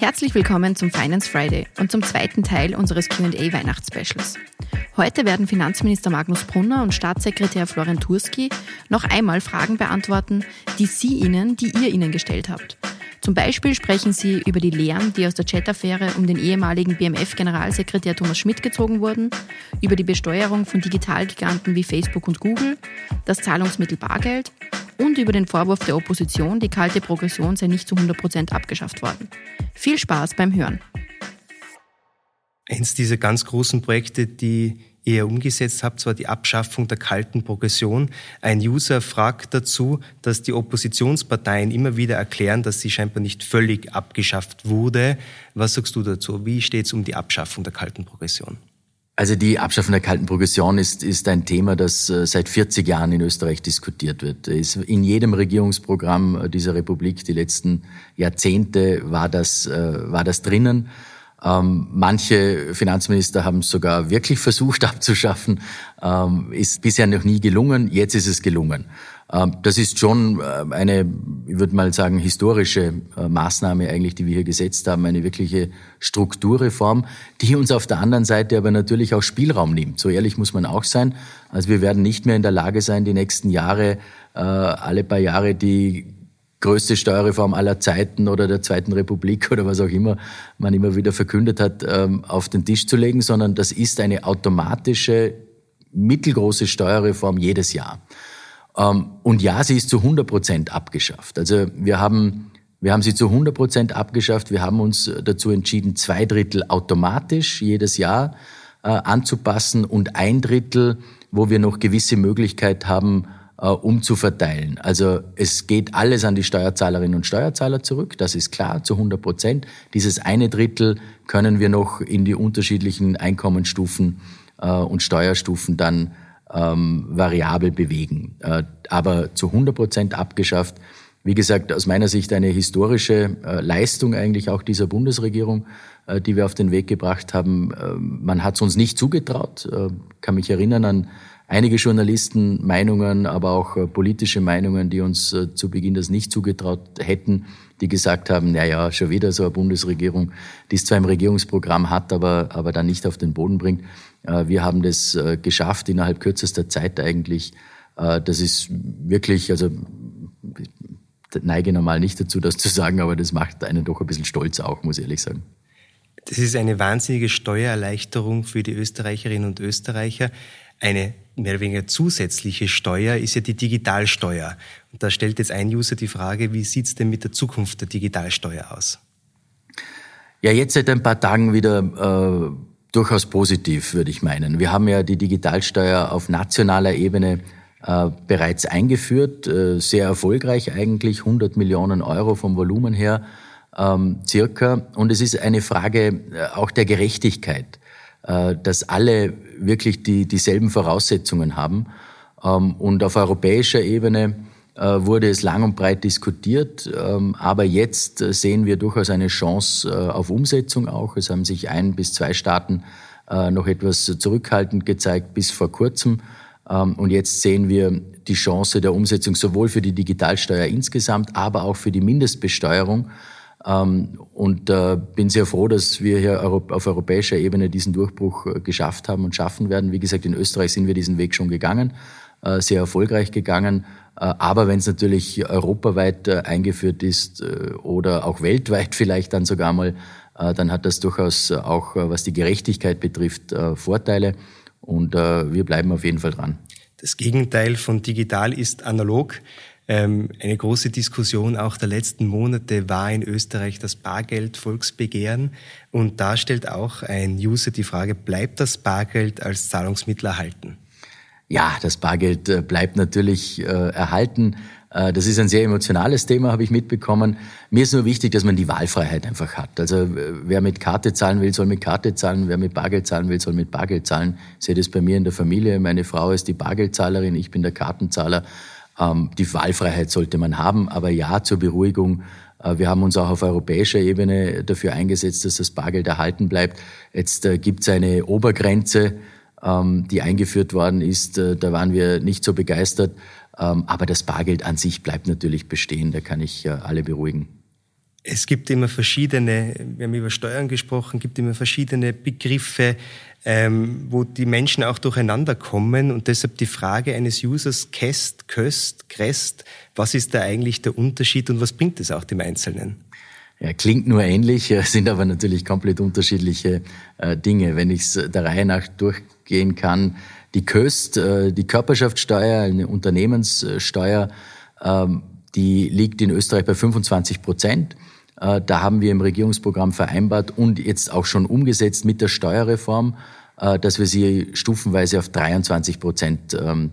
Herzlich willkommen zum Finance Friday und zum zweiten Teil unseres QA Weihnachtsspecials. Heute werden Finanzminister Magnus Brunner und Staatssekretär Florian Turski noch einmal Fragen beantworten, die Sie Ihnen, die ihr Ihnen gestellt habt. Zum Beispiel sprechen sie über die Lehren, die aus der Chat-Affäre um den ehemaligen BMF-Generalsekretär Thomas Schmidt gezogen wurden, über die Besteuerung von Digitalgiganten wie Facebook und Google, das Zahlungsmittel Bargeld und über den Vorwurf der Opposition, die kalte Progression sei nicht zu 100 Prozent abgeschafft worden. Viel Spaß beim Hören. Eins dieser ganz großen Projekte, die ihr umgesetzt habt, zwar die Abschaffung der kalten Progression. Ein User fragt dazu, dass die Oppositionsparteien immer wieder erklären, dass sie scheinbar nicht völlig abgeschafft wurde. Was sagst du dazu? Wie steht es um die Abschaffung der kalten Progression? Also die Abschaffung der kalten Progression ist, ist ein Thema, das äh, seit 40 Jahren in Österreich diskutiert wird. In jedem Regierungsprogramm dieser Republik die letzten Jahrzehnte war das, äh, war das drinnen. Ähm, manche Finanzminister haben es sogar wirklich versucht abzuschaffen, ähm, ist bisher noch nie gelungen. Jetzt ist es gelungen. Ähm, das ist schon äh, eine, ich würde mal sagen, historische äh, Maßnahme eigentlich, die wir hier gesetzt haben, eine wirkliche Strukturreform, die uns auf der anderen Seite aber natürlich auch Spielraum nimmt. So ehrlich muss man auch sein. Also wir werden nicht mehr in der Lage sein, die nächsten Jahre äh, alle paar Jahre die größte Steuerreform aller Zeiten oder der Zweiten Republik oder was auch immer man immer wieder verkündet hat, ähm, auf den Tisch zu legen, sondern das ist eine automatische, mittelgroße Steuerreform jedes Jahr. Ähm, und ja, sie ist zu 100 Prozent abgeschafft. Also wir haben, wir haben sie zu 100 Prozent abgeschafft. Wir haben uns dazu entschieden, zwei Drittel automatisch jedes Jahr äh, anzupassen und ein Drittel, wo wir noch gewisse Möglichkeit haben, äh, umzuverteilen. Also es geht alles an die Steuerzahlerinnen und Steuerzahler zurück, das ist klar, zu 100 Prozent. Dieses eine Drittel können wir noch in die unterschiedlichen Einkommensstufen äh, und Steuerstufen dann ähm, variabel bewegen. Äh, aber zu 100 Prozent abgeschafft. Wie gesagt, aus meiner Sicht eine historische äh, Leistung eigentlich auch dieser Bundesregierung, äh, die wir auf den Weg gebracht haben. Äh, man hat es uns nicht zugetraut. kann mich erinnern an einige Journalisten Meinungen, aber auch äh, politische Meinungen, die uns äh, zu Beginn das nicht zugetraut hätten, die gesagt haben, na ja, schon wieder so eine Bundesregierung, die es zwar im Regierungsprogramm hat, aber, aber dann nicht auf den Boden bringt. Äh, wir haben das geschafft innerhalb kürzester Zeit eigentlich. Das ist wirklich, also neige normal nicht dazu, das zu sagen, aber das macht einen doch ein bisschen stolz auch, muss ich ehrlich sagen. Das ist eine wahnsinnige Steuererleichterung für die Österreicherinnen und Österreicher. Eine mehr oder weniger zusätzliche Steuer ist ja die Digitalsteuer. Und da stellt jetzt ein User die Frage, wie sieht es denn mit der Zukunft der Digitalsteuer aus? Ja, jetzt seit ein paar Tagen wieder äh, durchaus positiv, würde ich meinen. Wir haben ja die Digitalsteuer auf nationaler Ebene äh, bereits eingeführt, äh, sehr erfolgreich eigentlich, 100 Millionen Euro vom Volumen her ähm, circa. Und es ist eine Frage äh, auch der Gerechtigkeit. Äh, dass alle wirklich die, dieselben Voraussetzungen haben. Ähm, und auf europäischer Ebene wurde es lang und breit diskutiert, ähm, aber jetzt äh, sehen wir durchaus eine Chance auf Umsetzung auch. Es haben sich ein bis zwei Staaten noch etwas zurückhaltend gezeigt bis vor kurzem. Ähm, und jetzt sehen wir die Chance der Umsetzung sowohl für die Digitalsteuer insgesamt, aber auch für die Mindestbesteuerung. Ähm, und äh, bin sehr froh, dass wir hier auf europäischer Ebene diesen Durchbruch äh, geschafft haben und schaffen werden. Wie gesagt, in Österreich sind wir diesen Weg schon gegangen, äh, sehr erfolgreich gegangen. Aber wenn es natürlich europaweit eingeführt ist oder auch weltweit vielleicht dann sogar mal, dann hat das durchaus auch, was die Gerechtigkeit betrifft, Vorteile. Und wir bleiben auf jeden Fall dran. Das Gegenteil von digital ist analog. Ähm, eine große Diskussion auch der letzten Monate war in Österreich das Bargeld-Volksbegehren. Und da stellt auch ein User die Frage, bleibt das Bargeld als Zahlungsmittel erhalten? Ja, das Bargeld äh, bleibt natürlich äh, erhalten. Äh, das ist ein sehr emotionales Thema, habe ich mitbekommen. Mir ist nur wichtig, dass man die Wahlfreiheit einfach hat. Also wer mit Karte zahlen will, soll mit Karte zahlen. Wer mit Bargeld zahlen will, soll mit Bargeld zahlen. Ich sehe das bei mir in der Familie. Meine Frau ist die Bargeldzahlerin, ich bin der Kartenzahler. Ähm, die Wahlfreiheit sollte man haben, aber ja, zur Beruhigung. Wir haben uns auch auf europäischer Ebene dafür eingesetzt, dass das Bargeld erhalten bleibt. Jetzt gibt es eine Obergrenze, die eingeführt worden ist. Äh, da waren wir nicht so begeistert. Ähm, aber das Bargeld an sich bleibt natürlich bestehen, da kann ich alle beruhigen. Es gibt immer verschiedene, wir haben über Steuern gesprochen, gibt immer verschiedene Begriffe, ähm, wo die Menschen auch durcheinander kommen und deshalb die Frage eines Users, Käst, Köst, Krest, was ist da eigentlich der Unterschied und was bringt es auch dem Einzelnen? Ja, klingt nur ähnlich, sind aber natürlich komplett unterschiedliche äh, Dinge. Wenn ich es der Reihe nach durchgehen kann, die Köst, äh, die Körperschaftssteuer, eine Unternehmenssteuer, ähm, die liegt in Österreich bei 25 Prozent. Äh, da haben wir im Regierungsprogramm vereinbart und jetzt auch schon umgesetzt mit der Steuerreform, äh, dass wir sie stufenweise auf 23 Prozent ähm,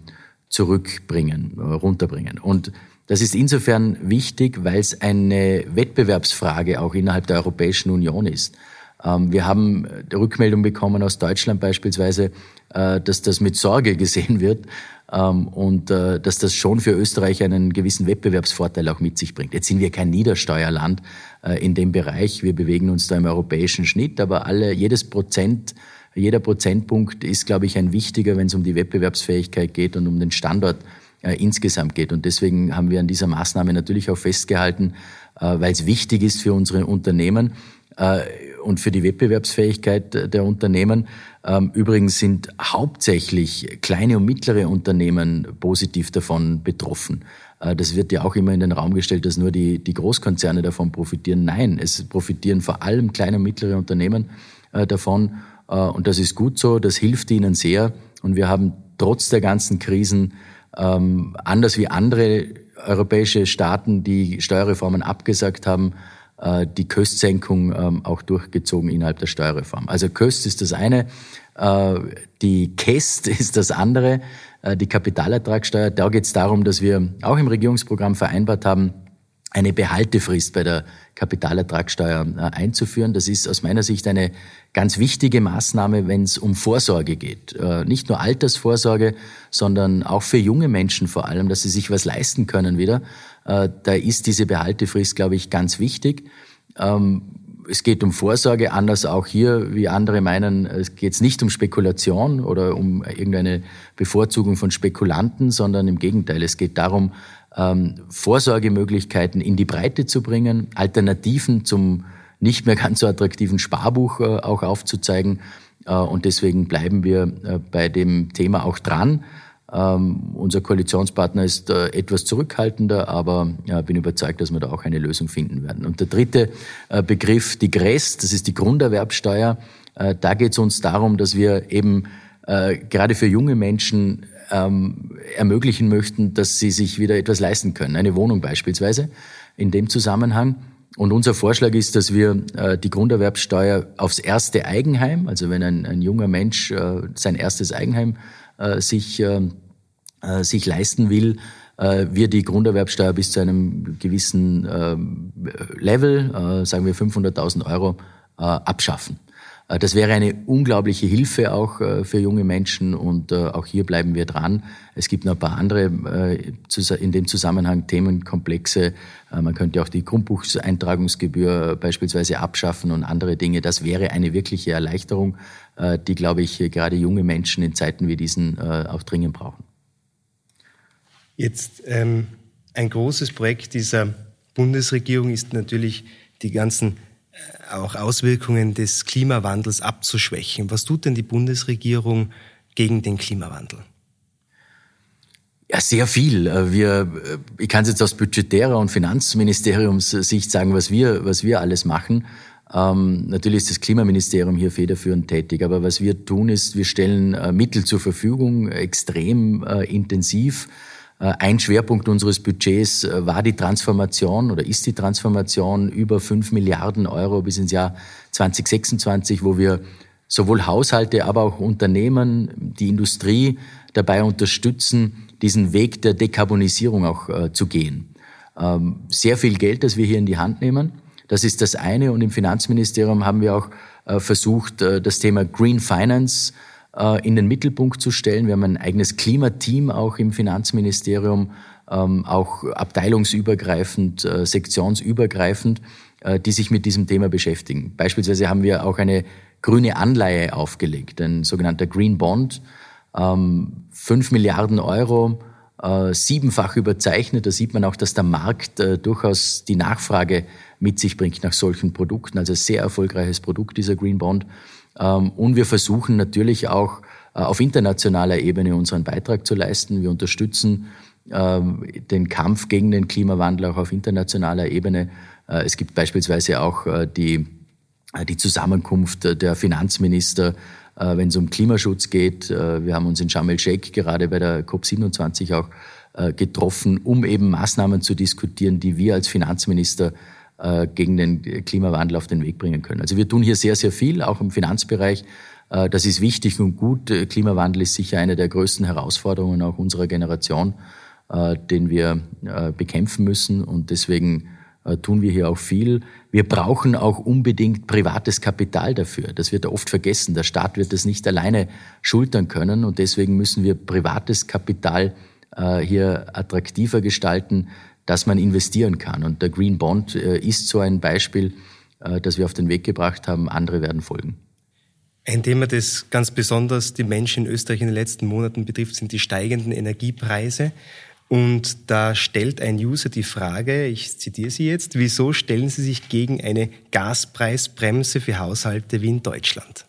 zurückbringen, runterbringen. Und das ist insofern wichtig, weil es eine Wettbewerbsfrage auch innerhalb der Europäischen Union ist. Ähm, wir haben Rückmeldung bekommen aus Deutschland beispielsweise, dass das mit Sorge gesehen wird, ähm, und äh, dass das schon für Österreich einen gewissen Wettbewerbsvorteil auch mit sich bringt. Jetzt sind wir kein Niedersteuerland äh, in dem Bereich. Wir bewegen uns da im europäischen Schnitt, aber alle, jedes Prozent, jeder Prozentpunkt ist, glaube ich, ein wichtiger, wenn es um die Wettbewerbsfähigkeit geht und um den Standort äh, insgesamt geht. Und deswegen haben wir an dieser Maßnahme natürlich auch festgehalten, weil es wichtig ist für unsere Unternehmen und für die Wettbewerbsfähigkeit der Unternehmen. Ähm, übrigens sind hauptsächlich kleine und mittlere Unternehmen positiv davon betroffen. Äh, das wird ja auch immer in den Raum gestellt, dass nur die, die Großkonzerne davon profitieren. Nein, es profitieren vor allem kleine und mittlere Unternehmen äh, davon. Äh, und das ist gut so, das hilft ihnen sehr. Und wir haben trotz der ganzen Krisen, ähm, anders wie andere europäische Staaten, die Steuerreformen abgesagt haben, äh, die Köstsenkung ähm, auch durchgezogen innerhalb der Steuerreform. Also Köst ist das eine, äh, die Käst ist das andere, äh, die Kapitalertragssteuer. Da geht es darum, dass wir auch im Regierungsprogramm vereinbart haben, eine Behaltefrist bei der Kapitalertragssteuer einzuführen. Das ist aus meiner Sicht eine ganz wichtige Maßnahme, wenn es um Vorsorge geht. Nicht nur Altersvorsorge, sondern auch für junge Menschen vor allem, dass sie sich was leisten können wieder. Äh, da ist diese Behaltefrist, glaube ich, ganz wichtig. Ähm, es geht um Vorsorge, anders auch hier, wie andere meinen, es geht nicht um Spekulation oder um irgendeine Bevorzugung von Spekulanten, sondern im Gegenteil, es geht darum, ähm, Vorsorgemöglichkeiten in die Breite zu bringen, Alternativen zum nicht mehr ganz so attraktiven Sparbuch äh, auch aufzuzeigen. Äh, und deswegen bleiben wir bei dem Thema auch dran. Ähm, unser Koalitionspartner ist äh, etwas zurückhaltender, aber ja, bin überzeugt, dass wir da auch eine Lösung finden werden. Und der dritte äh, Begriff, die GRES, das ist die Grunderwerbsteuer. Äh, da geht es uns darum, dass wir eben äh, gerade für junge Menschen ähm, ermöglichen möchten, dass sie sich wieder etwas leisten können, eine Wohnung beispielsweise in dem Zusammenhang. Und unser Vorschlag ist, dass wir äh, die Grunderwerbsteuer aufs erste Eigenheim, also wenn ein, ein junger Mensch äh, sein erstes Eigenheim äh, sich äh, äh, sich leisten will, äh, wir die Grunderwerbsteuer bis zu einem gewissen äh, Level, äh, sagen wir 500.000 Euro, äh, abschaffen. Äh, das wäre eine unglaubliche Hilfe auch äh, für junge Menschen und auch hier bleiben wir dran. Es gibt noch ein paar andere in dem Zusammenhang Themenkomplexe. Man könnte auch die Grundbucheintragungsgebühr beispielsweise abschaffen und andere Dinge. Das wäre eine wirkliche Erleichterung, die, glaube ich, gerade junge Menschen in Zeiten wie diesen auch dringend brauchen. Jetzt ähm, ein großes Projekt dieser Bundesregierung ist natürlich die ganzen äh, auch Auswirkungen des Klimawandels abzuschwächen. Was tut denn die Bundesregierung gegen den Klimawandel? Ja, sehr viel. Äh, wir, äh, ich kann es jetzt aus budgetärer und Finanzministeriumssicht sagen, was wir, was wir alles machen. Ähm, natürlich ist das Klimaministerium hier federführend tätig, aber was wir tun ist, wir stellen äh, Mittel zur Verfügung, extrem äh, intensiv. Äh, ein Schwerpunkt unseres Budgets äh, war die Transformation oder ist die Transformation über fünf Milliarden Euro bis ins Jahr 2026, wo wir sowohl Haushalte, aber auch Unternehmen, die Industrie dabei unterstützen, diesen Weg der Dekarbonisierung auch äh, zu gehen. Ähm, sehr viel Geld, das wir hier in die Hand nehmen. Das ist das eine. Und im Finanzministerium haben wir auch versucht, das Thema Green Finance in den Mittelpunkt zu stellen. Wir haben ein eigenes Klimateam auch im Finanzministerium, ähm, auch abteilungsübergreifend, äh, sektionsübergreifend, äh, die sich mit diesem Thema beschäftigen. Beispielsweise haben wir auch eine grüne Anleihe aufgelegt, ein sogenannter Green Bond, ähm, fünf Milliarden Euro äh, siebenfach überzeichnet. Da sieht man auch, dass der Markt äh, durchaus die Nachfrage mit sich bringt nach solchen Produkten. Also sehr erfolgreiches Produkt, dieser Green Bond. Ähm, und wir versuchen natürlich auch äh, auf internationaler Ebene unseren Beitrag zu leisten. Wir unterstützen ähm, den Kampf gegen den Klimawandel auch auf internationaler Ebene. Äh, es gibt beispielsweise auch äh, die, die Zusammenkunft der Finanzminister, wenn es um Klimaschutz geht. Wir haben uns in Sharm el-Sheikh gerade bei der COP27 auch getroffen, um eben Maßnahmen zu diskutieren, die wir als Finanzminister gegen den Klimawandel auf den Weg bringen können. Also wir tun hier sehr, sehr viel, auch im Finanzbereich. Das ist wichtig und gut. Klimawandel ist sicher eine der größten Herausforderungen auch unserer Generation. Äh, den wir äh, bekämpfen müssen. Und deswegen äh, tun wir hier auch viel. Wir brauchen auch unbedingt privates Kapital dafür. Das wird oft vergessen. Der Staat wird das nicht alleine schultern können. Und deswegen müssen wir privates Kapital hier attraktiver gestalten, dass man investieren kann. Und der Green Bond ist so ein Beispiel, das wir auf den Weg gebracht haben. Andere werden folgen. Ein Thema, das ganz besonders die Menschen in Österreich in den letzten Monaten betrifft, sind die steigenden Energiepreise. Und da stellt ein User die Frage, ich zitiere Sie jetzt, wieso stellen Sie sich gegen eine Gaspreisbremse für Haushalte wie in Deutschland?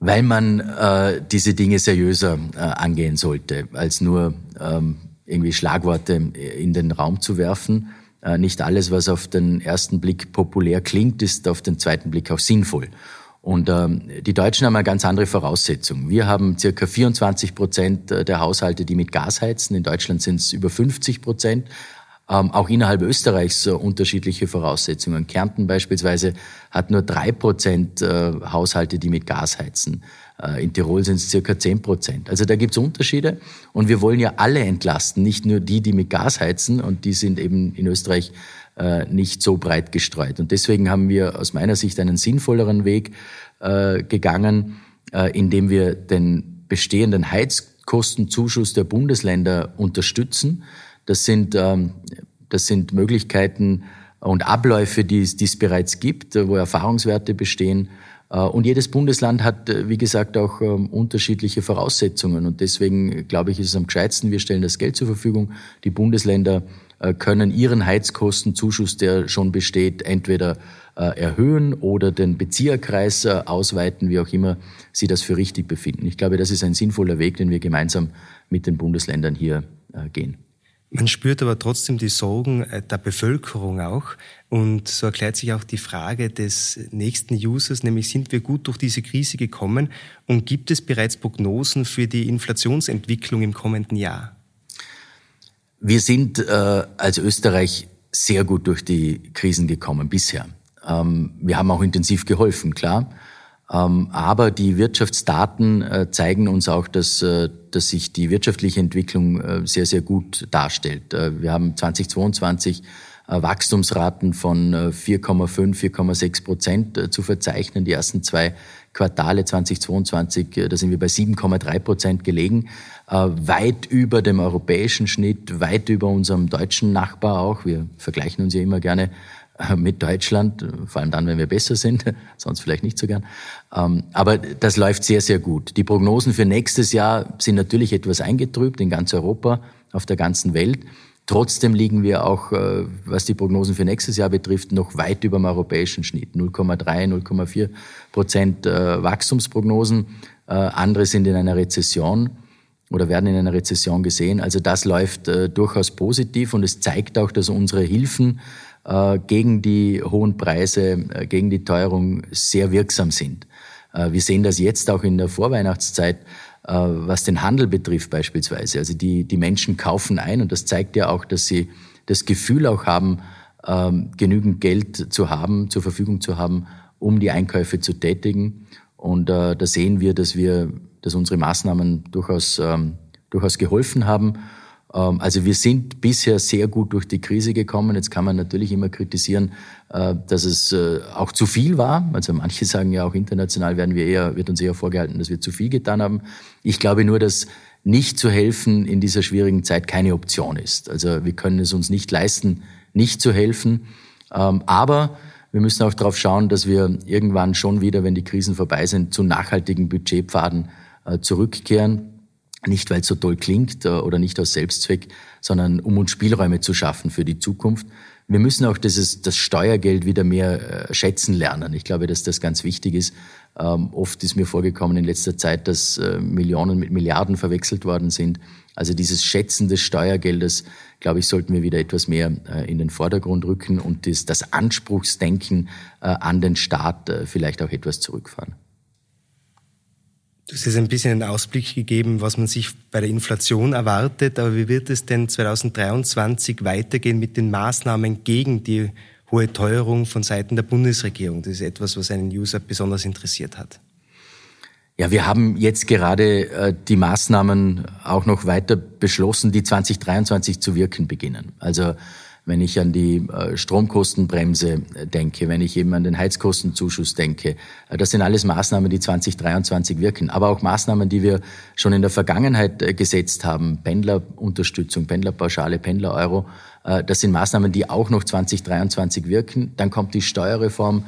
Weil man äh, diese Dinge seriöser äh, angehen sollte, als nur ähm, irgendwie Schlagworte in den Raum zu werfen. Äh, nicht alles, was auf den ersten Blick populär klingt, ist auf den zweiten Blick auch sinnvoll. Und ähm, die Deutschen haben eine ganz andere Voraussetzung. Wir haben circa 24 Prozent der Haushalte, die mit Gas heizen. In Deutschland sind es über 50 Prozent. Ähm, auch innerhalb Österreichs unterschiedliche Voraussetzungen. Kärnten beispielsweise hat nur drei Prozent äh, Haushalte, die mit Gas heizen. Äh, in Tirol sind es circa 10 Prozent. Also da gibt es Unterschiede. Und wir wollen ja alle entlasten, nicht nur die, die mit Gas heizen. Und die sind eben in Österreich äh, nicht so breit gestreut. Und deswegen haben wir aus meiner Sicht einen sinnvolleren Weg äh, gegangen, indem wir den bestehenden Heizkostenzuschuss der Bundesländer unterstützen. Das sind, ähm, das sind Möglichkeiten und Abläufe, die es, die es bereits gibt, wo Erfahrungswerte bestehen. Und jedes Bundesland hat, wie gesagt, auch ähm, unterschiedliche Voraussetzungen. Und deswegen, glaube ich, ist es am gescheitsten, wir stellen das Geld zur Verfügung. Die Bundesländer äh, können ihren Heizkostenzuschuss, der schon besteht, entweder äh, erhöhen oder den Bezieherkreis äh, ausweiten, wie auch immer Sie das für richtig befinden. Ich glaube, das ist ein sinnvoller Weg, den wir gemeinsam mit den Bundesländern hier gehen. Man spürt aber trotzdem die Sorgen der Bevölkerung auch. Und so erklärt sich auch die Frage des nächsten Users, nämlich sind wir gut durch diese Krise gekommen und gibt es bereits Prognosen für die Inflationsentwicklung im kommenden Jahr? Wir sind äh, als Österreich sehr gut durch die Krisen gekommen bisher. Ähm, wir haben auch intensiv geholfen, klar. Ähm, aber die Wirtschaftsdaten äh, zeigen uns auch, dass, äh, dass sich die wirtschaftliche Entwicklung äh, sehr, sehr gut darstellt. Wir haben 2022 äh, Wachstumsraten von 4,5, äh, 4,6 Prozent zu verzeichnen. Die ersten zwei Quartale 2022, da sind wir bei 7,3 Prozent gelegen. Weit über dem europäischen Schnitt, weit über unserem deutschen Nachbar auch. Wir vergleichen uns ja immer gerne mit Deutschland, vor allem dann, wenn wir besser sind, sonst vielleicht nicht so gern. Ähm, aber das läuft sehr, sehr gut. Die Prognosen für nächstes Jahr sind natürlich etwas eingetrübt in ganz Europa, auf der ganzen Welt. Trotzdem liegen wir auch, äh, was die Prognosen für nächstes Jahr betrifft, noch weit über dem europäischen Schnitt. 0,3, 0,4 Prozent Wachstumsprognosen. Andere sind in einer Rezession oder werden in einer Rezession gesehen. Also das läuft äh, durchaus positiv und es zeigt auch, dass unsere Hilfen äh, gegen die hohen Preise, äh, gegen die Teuerung sehr wirksam sind. Äh, wir sehen das jetzt auch in der Vorweihnachtszeit, äh, was den Handel betrifft beispielsweise. Also die, die Menschen kaufen ein und das zeigt ja auch, dass sie das Gefühl auch haben, ähm, genügend Geld zu haben, zur Verfügung zu haben, um die Einkäufe zu tätigen. Und äh, da sehen wir, dass wir dass unsere Maßnahmen durchaus, ähm, durchaus geholfen haben. Ähm, also wir sind bisher sehr gut durch die Krise gekommen. Jetzt kann man natürlich immer kritisieren, äh, dass es äh, auch zu viel war. Also manche sagen ja auch international werden wir eher, wird uns eher vorgehalten, dass wir zu viel getan haben. Ich glaube nur, dass nicht zu helfen in dieser schwierigen Zeit keine Option ist. Also wir können es uns nicht leisten, nicht zu helfen. Ähm, aber wir müssen auch darauf schauen, dass wir irgendwann schon wieder, wenn die Krisen vorbei sind, zu nachhaltigen Budgetpfaden äh, zurückkehren. Nicht, weil es so toll klingt oder nicht aus Selbstzweck, sondern um uns Spielräume zu schaffen für die Zukunft. Wir müssen auch dieses, das Steuergeld wieder mehr schätzen lernen. Ich glaube, dass das ganz wichtig ist. Ähm, oft ist mir vorgekommen in letzter Zeit, dass Millionen mit Milliarden verwechselt worden sind. Also dieses Schätzen des Steuergeldes, glaube ich, sollten wir wieder etwas mehr äh, in den Vordergrund rücken und das, das Anspruchsdenken äh, an den Staat äh, vielleicht auch etwas zurückfahren. Du hast jetzt ein bisschen einen Ausblick gegeben, was man sich bei der Inflation erwartet, aber wie wird es denn 2023 weitergehen mit den Maßnahmen gegen die hohe Teuerung von Seiten der Bundesregierung? Das ist etwas, was einen User besonders interessiert hat. Ja, wir haben jetzt gerade äh, die Maßnahmen auch noch weiter beschlossen, die 2023 zu wirken beginnen. Also wenn ich an die äh, Stromkostenbremse äh, denke, wenn ich eben an den Heizkostenzuschuss denke. Äh, das sind alles Maßnahmen, die 2023 wirken. Aber auch Maßnahmen, die wir schon in der Vergangenheit gesetzt haben. Pendlerunterstützung, Pendlerpauschale, Pendlereuro. Das sind Maßnahmen, die auch noch 2023 wirken. Dann kommt die Steuerreform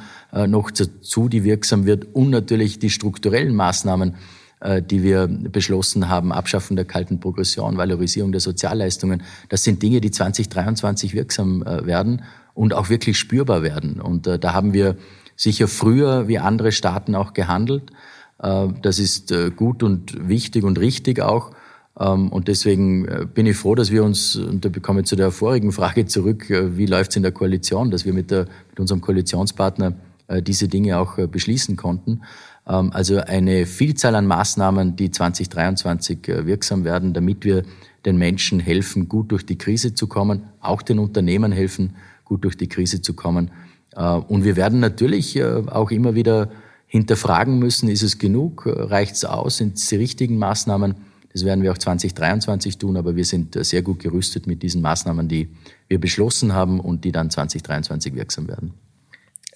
noch dazu, die wirksam wird. Und natürlich die strukturellen Maßnahmen, die wir beschlossen haben, Abschaffen der kalten Progression, Valorisierung der Sozialleistungen, das sind Dinge, die 2023 wirksam äh, werden und auch wirklich spürbar werden. Und äh, da haben wir sicher früher wie andere Staaten auch gehandelt. Das ist gut und wichtig und richtig auch. Ähm, und deswegen bin ich froh, dass wir uns, und da bekomme ich zu der vorigen Frage zurück, wie läuft es in der Koalition, dass wir mit, der, mit unserem Koalitionspartner diese Dinge auch beschließen konnten. Ähm, also eine Vielzahl an Maßnahmen, die 2023 äh, wirksam werden, damit wir den Menschen helfen, gut durch die Krise zu kommen, auch den Unternehmen helfen, gut durch die Krise zu kommen. Äh, und wir werden natürlich äh, auch immer wieder hinterfragen müssen, ist es genug, reicht es aus, sind es die richtigen Maßnahmen? Das werden wir auch 2023 tun, aber wir sind sehr gut gerüstet mit diesen Maßnahmen, die wir beschlossen haben und die dann 2023 wirksam werden.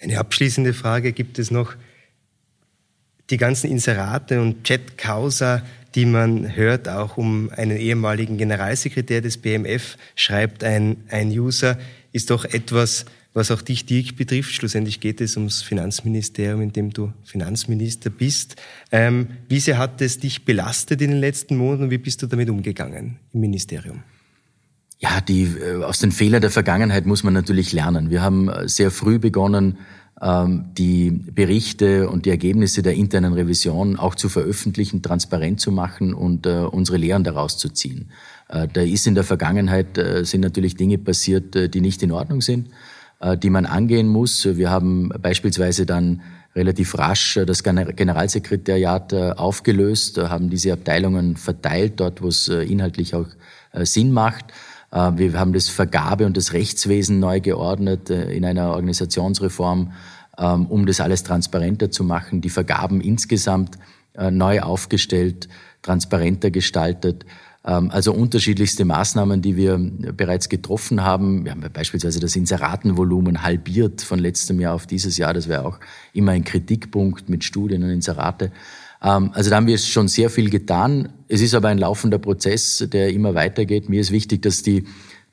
Eine abschließende Frage gibt es noch die ganzen Inserate und Chat-Causa, die man hört, auch um einen ehemaligen Generalsekretär des BMF, schreibt ein, ein User, ist doch etwas, was auch dich, Dirk, betrifft. Schlussendlich geht es ums Finanzministerium, in dem du Finanzminister bist. Ähm, wie sehr hat es dich belastet in den letzten Monaten wie bist du damit umgegangen im Ministerium? Ja, die, äh, aus den Fehlern der Vergangenheit muss man natürlich lernen. Wir haben äh, sehr früh begonnen, die Berichte und die Ergebnisse der internen Revision auch zu veröffentlichen, transparent zu machen und äh, unsere Lehren daraus zu ziehen. Äh, da ist in der Vergangenheit äh, sind natürlich Dinge passiert, die nicht in Ordnung sind, die man angehen muss. Wir haben beispielsweise dann relativ rasch das Generalsekretariat aufgelöst, haben diese Abteilungen verteilt, dort wo es inhaltlich auch Sinn macht. Wir haben das Vergabe- und das Rechtswesen neu geordnet in einer Organisationsreform ähm, um das alles transparenter zu machen, die Vergaben insgesamt äh, neu aufgestellt, transparenter gestaltet. Ähm, also unterschiedlichste Maßnahmen, die wir bereits getroffen haben. Wir haben beispielsweise das Inseratenvolumen halbiert von letztem Jahr auf dieses Jahr. Das wäre auch immer ein Kritikpunkt mit Studien und Inserate. Ähm, also da haben wir schon sehr viel getan. Es ist aber ein laufender Prozess, der immer weitergeht. Mir ist wichtig, dass die,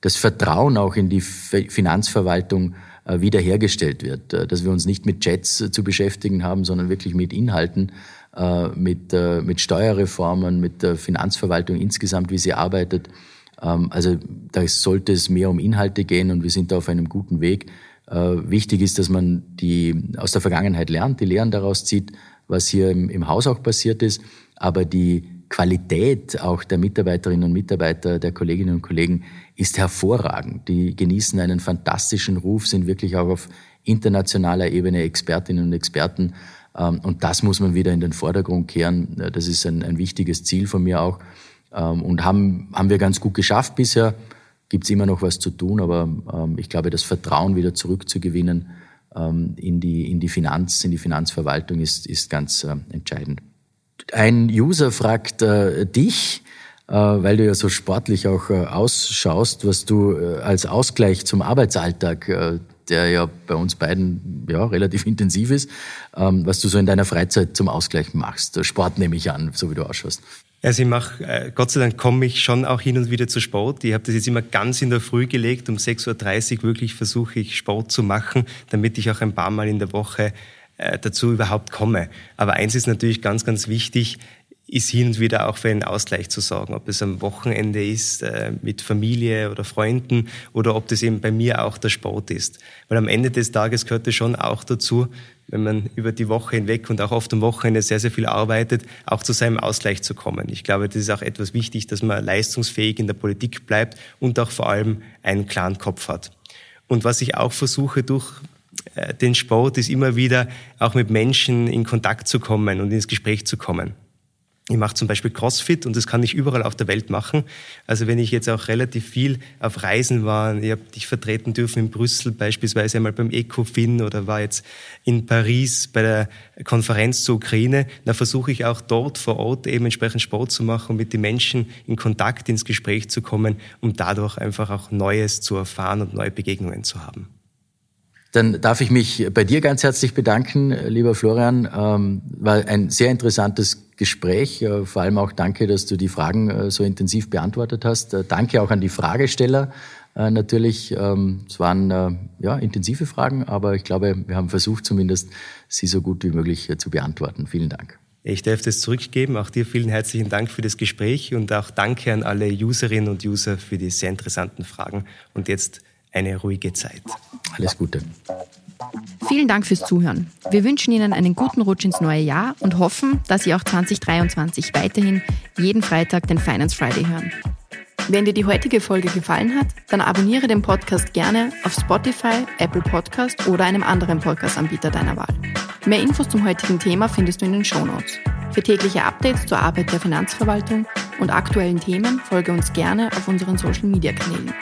das Vertrauen auch in die Finanzverwaltung äh, wiederhergestellt wird. Äh, dass wir uns nicht mit Jets äh, zu beschäftigen haben, sondern wirklich mit Inhalten, mit, mit Steuerreformen, mit der Finanzverwaltung insgesamt, wie sie arbeitet. Ähm, also da sollte es mehr um Inhalte gehen und wir sind da auf einem guten Weg. Wichtig ist, dass man die aus der Vergangenheit lernt, die Lehren daraus zieht, was hier im, im Haus auch passiert ist. Aber die Qualität auch der Mitarbeiterinnen und Mitarbeiter, der Kolleginnen und Kollegen ist hervorragend. Die genießen einen fantastischen Ruf, sind wirklich auch auf internationaler Ebene Expertinnen und Experten. Ähm, und das muss man wieder in den Vordergrund kehren. Das ist ein, ein wichtiges Ziel von mir auch. Ähm, und haben, haben wir ganz gut geschafft bisher. Gibt es immer noch was zu tun, aber ähm, ich glaube, das Vertrauen wieder zurückzugewinnen in die, in die Finanz, in die Finanzverwaltung ist, ist ganz äh, entscheidend. Ein User fragt äh, dich, äh, weil du ja so sportlich auch äh, ausschaust, was du äh, als Ausgleich zum Arbeitsalltag, der ja bei uns beiden ja relativ intensiv ist, ähm, was du so in deiner Freizeit zum Ausgleich machst. Sport nehme ich an, so wie du ausschaust. Also ich mache, Gott sei Dank komme ich schon auch hin und wieder zu Sport. Ich habe das jetzt immer ganz in der Früh gelegt. Um 6.30 Uhr wirklich versuche ich Sport zu machen, damit ich auch ein paar Mal in der Woche dazu überhaupt komme. Aber eins ist natürlich ganz, ganz wichtig ist hin und wieder auch für einen Ausgleich zu sorgen, ob es am Wochenende ist äh, mit Familie oder Freunden oder ob das eben bei mir auch der Sport ist. Weil am Ende des Tages gehört es schon auch dazu, wenn man über die Woche hinweg und auch oft am Wochenende sehr, sehr viel arbeitet, auch zu seinem Ausgleich zu kommen. Ich glaube, das ist auch etwas wichtig, dass man leistungsfähig in der Politik bleibt und auch vor allem einen klaren Kopf hat. Und was ich auch versuche durch äh, den Sport ist immer wieder auch mit Menschen in Kontakt zu kommen und ins Gespräch zu kommen. Ich mache zum Beispiel CrossFit und das kann ich überall auf der Welt machen. Also wenn ich jetzt auch relativ viel auf Reisen war, ich habe dich vertreten dürfen in Brüssel beispielsweise einmal beim Ecofin oder war jetzt in Paris bei der Konferenz zur Ukraine, dann versuche ich auch dort vor Ort eben entsprechend Sport zu machen und mit den Menschen in Kontakt, ins Gespräch zu kommen, um dadurch einfach auch Neues zu erfahren und neue Begegnungen zu haben. Dann darf ich mich bei dir ganz herzlich bedanken, lieber Florian. Ähm, war ein sehr interessantes Gespräch. Äh, vor allem auch danke, dass du die Fragen äh, so intensiv beantwortet hast. Äh, danke auch an die Fragesteller. Natürlich, ähm, es waren ja, intensive Fragen, aber ich glaube, wir haben versucht zumindest, sie so gut wie möglich zu beantworten. Vielen Dank. Ich darf das zurückgeben. Auch dir vielen herzlichen Dank für das Gespräch und auch danke an alle Userinnen und User für die sehr interessanten Fragen. Und jetzt eine ruhige Zeit. Alles Gute. Vielen Dank fürs Zuhören. Wir wünschen Ihnen einen guten Rutsch ins neue Jahr und hoffen, dass Sie auch 2023 weiterhin jeden Freitag den Finance Friday hören. Wenn dir die heutige Folge gefallen hat, dann abonniere den Podcast gerne auf Spotify, Apple Podcast oder einem anderen Podcast-Anbieter deiner Wahl. Mehr Infos zum heutigen Thema findest du in den Show Notes. Für tägliche Updates zur Arbeit der Finanzverwaltung und aktuellen Themen folge uns gerne auf unseren Social-Media-Kanälen.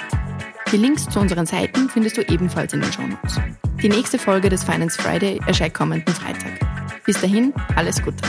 Die Links zu unseren Seiten findest du ebenfalls in den Shownotes. Die nächste Folge des Finance Friday erscheint kommenden Freitag. Bis dahin, alles Gute.